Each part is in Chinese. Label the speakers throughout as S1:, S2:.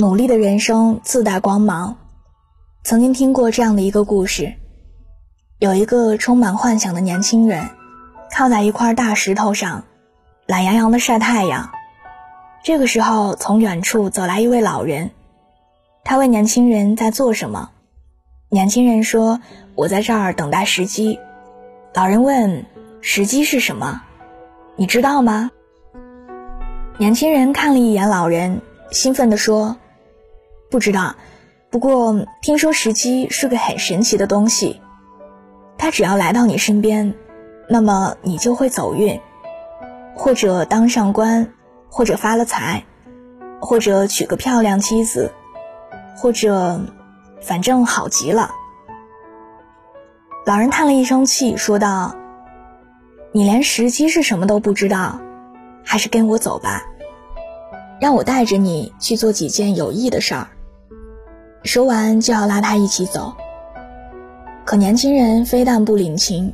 S1: 努力的人生自带光芒。曾经听过这样的一个故事：有一个充满幻想的年轻人，靠在一块大石头上，懒洋洋的晒太阳。这个时候，从远处走来一位老人，他问年轻人在做什么。年轻人说：“我在这儿等待时机。”老人问：“时机是什么？你知道吗？”年轻人看了一眼老人，兴奋地说：“不知道，不过听说时机是个很神奇的东西，它只要来到你身边，那么你就会走运，或者当上官，或者发了财，或者娶个漂亮妻子，或者，反正好极了。”老人叹了一声气，说道：“你连时机是什么都不知道，还是跟我走吧。”让我带着你去做几件有益的事儿。说完就要拉他一起走，可年轻人非但不领情，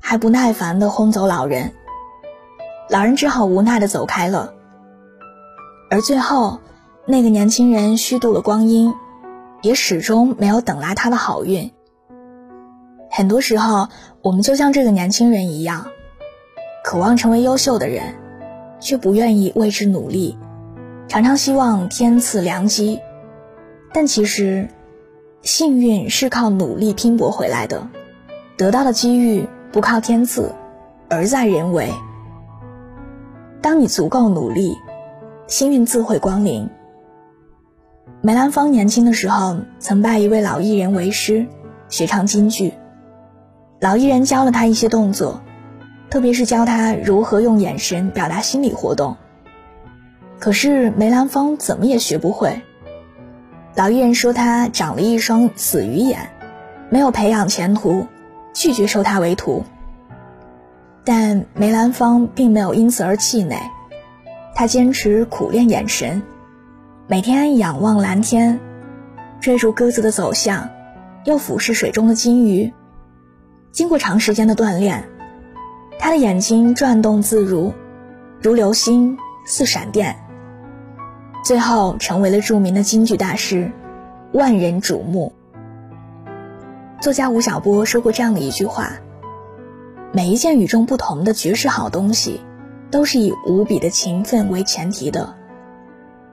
S1: 还不耐烦地轰走老人。老人只好无奈地走开了。而最后，那个年轻人虚度了光阴，也始终没有等来他的好运。很多时候，我们就像这个年轻人一样，渴望成为优秀的人，却不愿意为之努力。常常希望天赐良机，但其实，幸运是靠努力拼搏回来的，得到的机遇不靠天赐，而在人为。当你足够努力，幸运自会光临。梅兰芳年轻的时候曾拜一位老艺人为师，学唱京剧。老艺人教了他一些动作，特别是教他如何用眼神表达心理活动。可是梅兰芳怎么也学不会。老艺人说他长了一双死鱼眼，没有培养前途，拒绝收他为徒。但梅兰芳并没有因此而气馁，他坚持苦练眼神，每天仰望蓝天，追逐鸽子的走向，又俯视水中的金鱼。经过长时间的锻炼，他的眼睛转动自如，如流星似闪电。最后成为了著名的京剧大师，万人瞩目。作家吴晓波说过这样的一句话：每一件与众不同的绝世好东西，都是以无比的勤奋为前提的，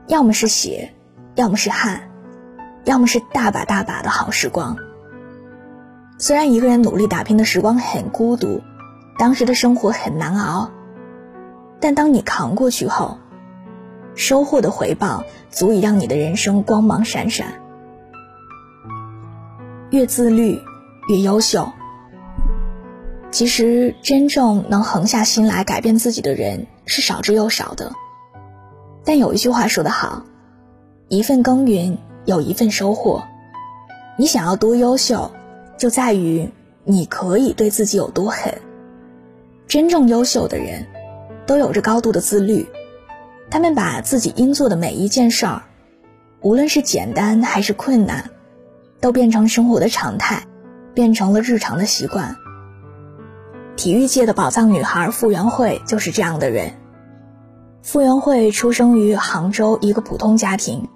S1: 要么是血，要么是汗，要么是大把大把的好时光。虽然一个人努力打拼的时光很孤独，当时的生活很难熬，但当你扛过去后，收获的回报足以让你的人生光芒闪闪。越自律，越优秀。其实，真正能横下心来改变自己的人是少之又少的。但有一句话说得好：“一份耕耘有一份收获。”你想要多优秀，就在于你可以对自己有多狠。真正优秀的人，都有着高度的自律。他们把自己应做的每一件事儿，无论是简单还是困难，都变成生活的常态，变成了日常的习惯。体育界的宝藏女孩傅园慧就是这样的人。傅园慧出生于杭州一个普通家庭，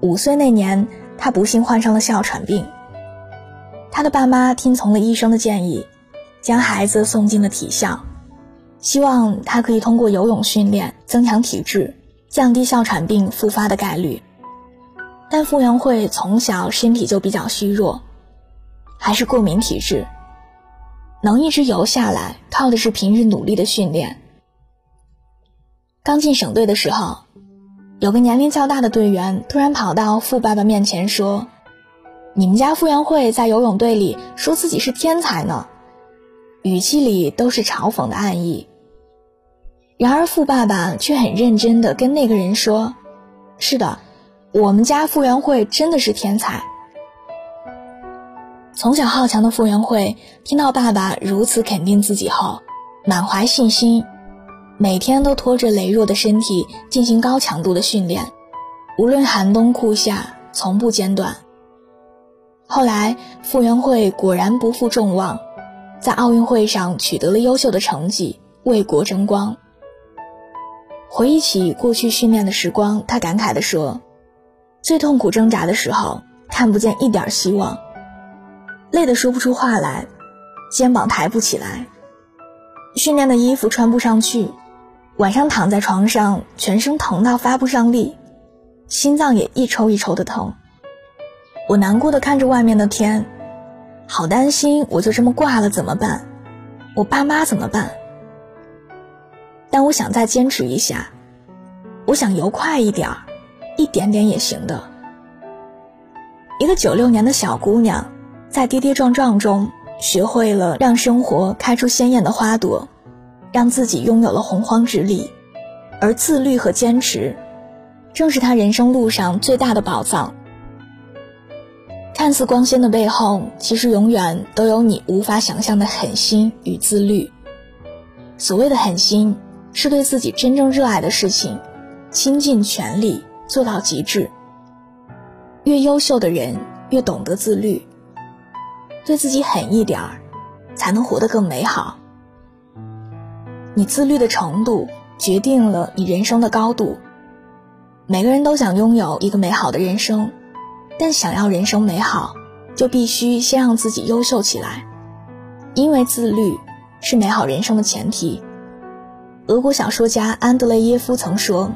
S1: 五岁那年，她不幸患上了哮喘病。她的爸妈听从了医生的建议，将孩子送进了体校。希望他可以通过游泳训练增强体质，降低哮喘病复发的概率。但傅园慧从小身体就比较虚弱，还是过敏体质，能一直游下来，靠的是平日努力的训练。刚进省队的时候，有个年龄较大的队员突然跑到傅爸爸面前说：“你们家傅园慧在游泳队里说自己是天才呢。”语气里都是嘲讽的暗意。然而，富爸爸却很认真地跟那个人说：“是的，我们家傅园慧真的是天才。”从小好强的傅园慧听到爸爸如此肯定自己后，满怀信心，每天都拖着羸弱的身体进行高强度的训练，无论寒冬酷夏，从不间断。后来，傅园慧果然不负众望，在奥运会上取得了优秀的成绩，为国争光。回忆起过去训练的时光，他感慨地说：“最痛苦挣扎的时候，看不见一点希望，累得说不出话来，肩膀抬不起来，训练的衣服穿不上去，晚上躺在床上，全身疼到发不上力，心脏也一抽一抽的疼。我难过的看着外面的天，好担心我就这么挂了怎么办？我爸妈怎么办？但我想再坚持一下，我想游快一点儿，一点点也行的。一个九六年的小姑娘，在跌跌撞撞中学会了让生活开出鲜艳的花朵，让自己拥有了洪荒之力，而自律和坚持，正是她人生路上最大的宝藏。看似光鲜的背后，其实永远都有你无法想象的狠心与自律。所谓的狠心。是对自己真正热爱的事情，倾尽全力做到极致。越优秀的人越懂得自律，对自己狠一点儿，才能活得更美好。你自律的程度决定了你人生的高度。每个人都想拥有一个美好的人生，但想要人生美好，就必须先让自己优秀起来，因为自律是美好人生的前提。俄国小说家安德烈耶夫曾说：“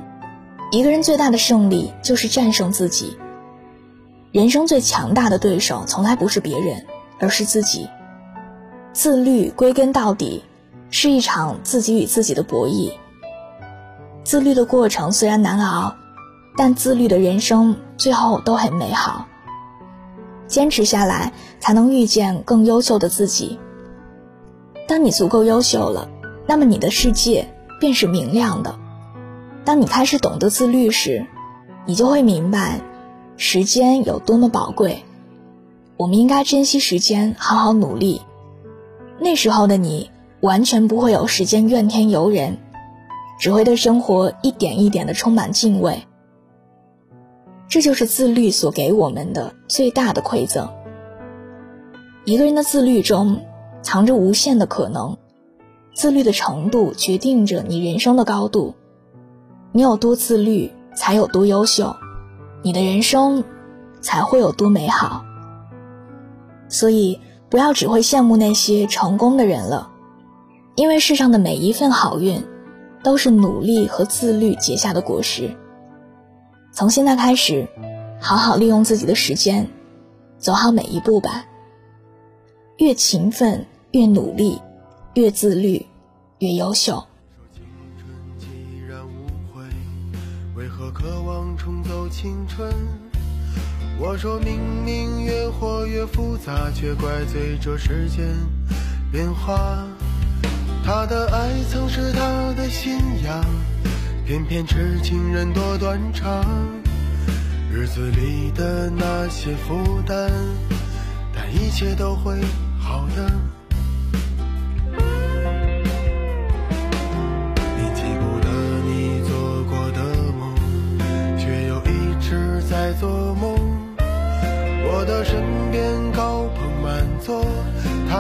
S1: 一个人最大的胜利就是战胜自己。人生最强大的对手从来不是别人，而是自己。自律归根到底是一场自己与自己的博弈。自律的过程虽然难熬，但自律的人生最后都很美好。坚持下来，才能遇见更优秀的自己。当你足够优秀了，那么你的世界。”便是明亮的。当你开始懂得自律时，你就会明白，时间有多么宝贵。我们应该珍惜时间，好好努力。那时候的你，完全不会有时间怨天尤人，只会对生活一点一点的充满敬畏。这就是自律所给我们的最大的馈赠。一个人的自律中，藏着无限的可能。自律的程度决定着你人生的高度，你有多自律，才有多优秀，你的人生才会有多美好。所以，不要只会羡慕那些成功的人了，因为世上的每一份好运，都是努力和自律结下的果实。从现在开始，好好利用自己的时间，走好每一步吧。越勤奋，越努力。越自律，越优秀。
S2: 既然无悔，为何渴望重走青春？我说明明越活越复杂，却怪罪这时间变化。他的爱曾是他的信仰，偏偏痴情人多断肠。日子里的那些负担，但一切都会好的。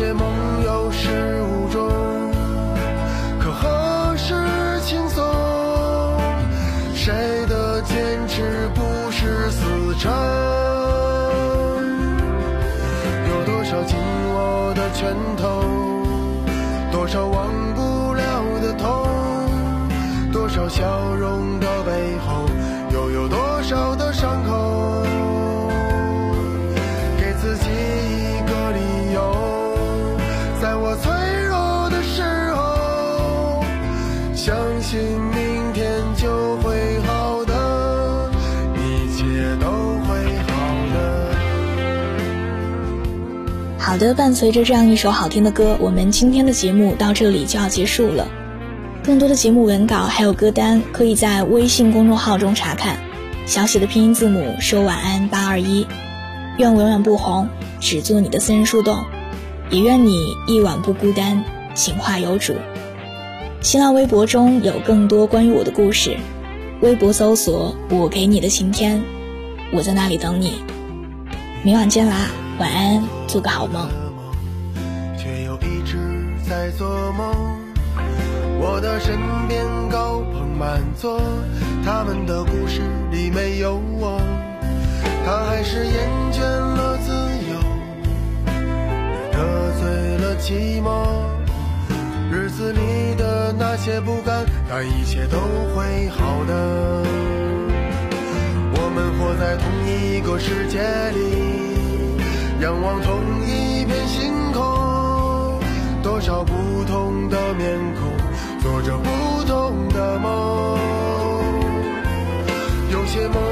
S2: 些梦有始好的，
S1: 伴随着这样一首好听的歌，我们今天的节目到这里就要结束了。更多的节目文稿还有歌单，可以在微信公众号中查看。小写的拼音字母说晚安八二一，愿我永远不红，只做你的私人树洞，也愿你一晚不孤单，情话有主。新浪微博中有更多关于我的故事，微博搜索我给你的晴天，我在那里等你。明晚见啦，晚安，做个好梦。
S2: 却又一直在做梦。我的身边高朋满座，他们的故事里没有我。他还是厌倦了自由，得罪了寂寞。日子里的那些不甘，但一切都会好的。我们活在同一个世界里，仰望同一片星空，多少不同的面孔，做着不同的梦。有些梦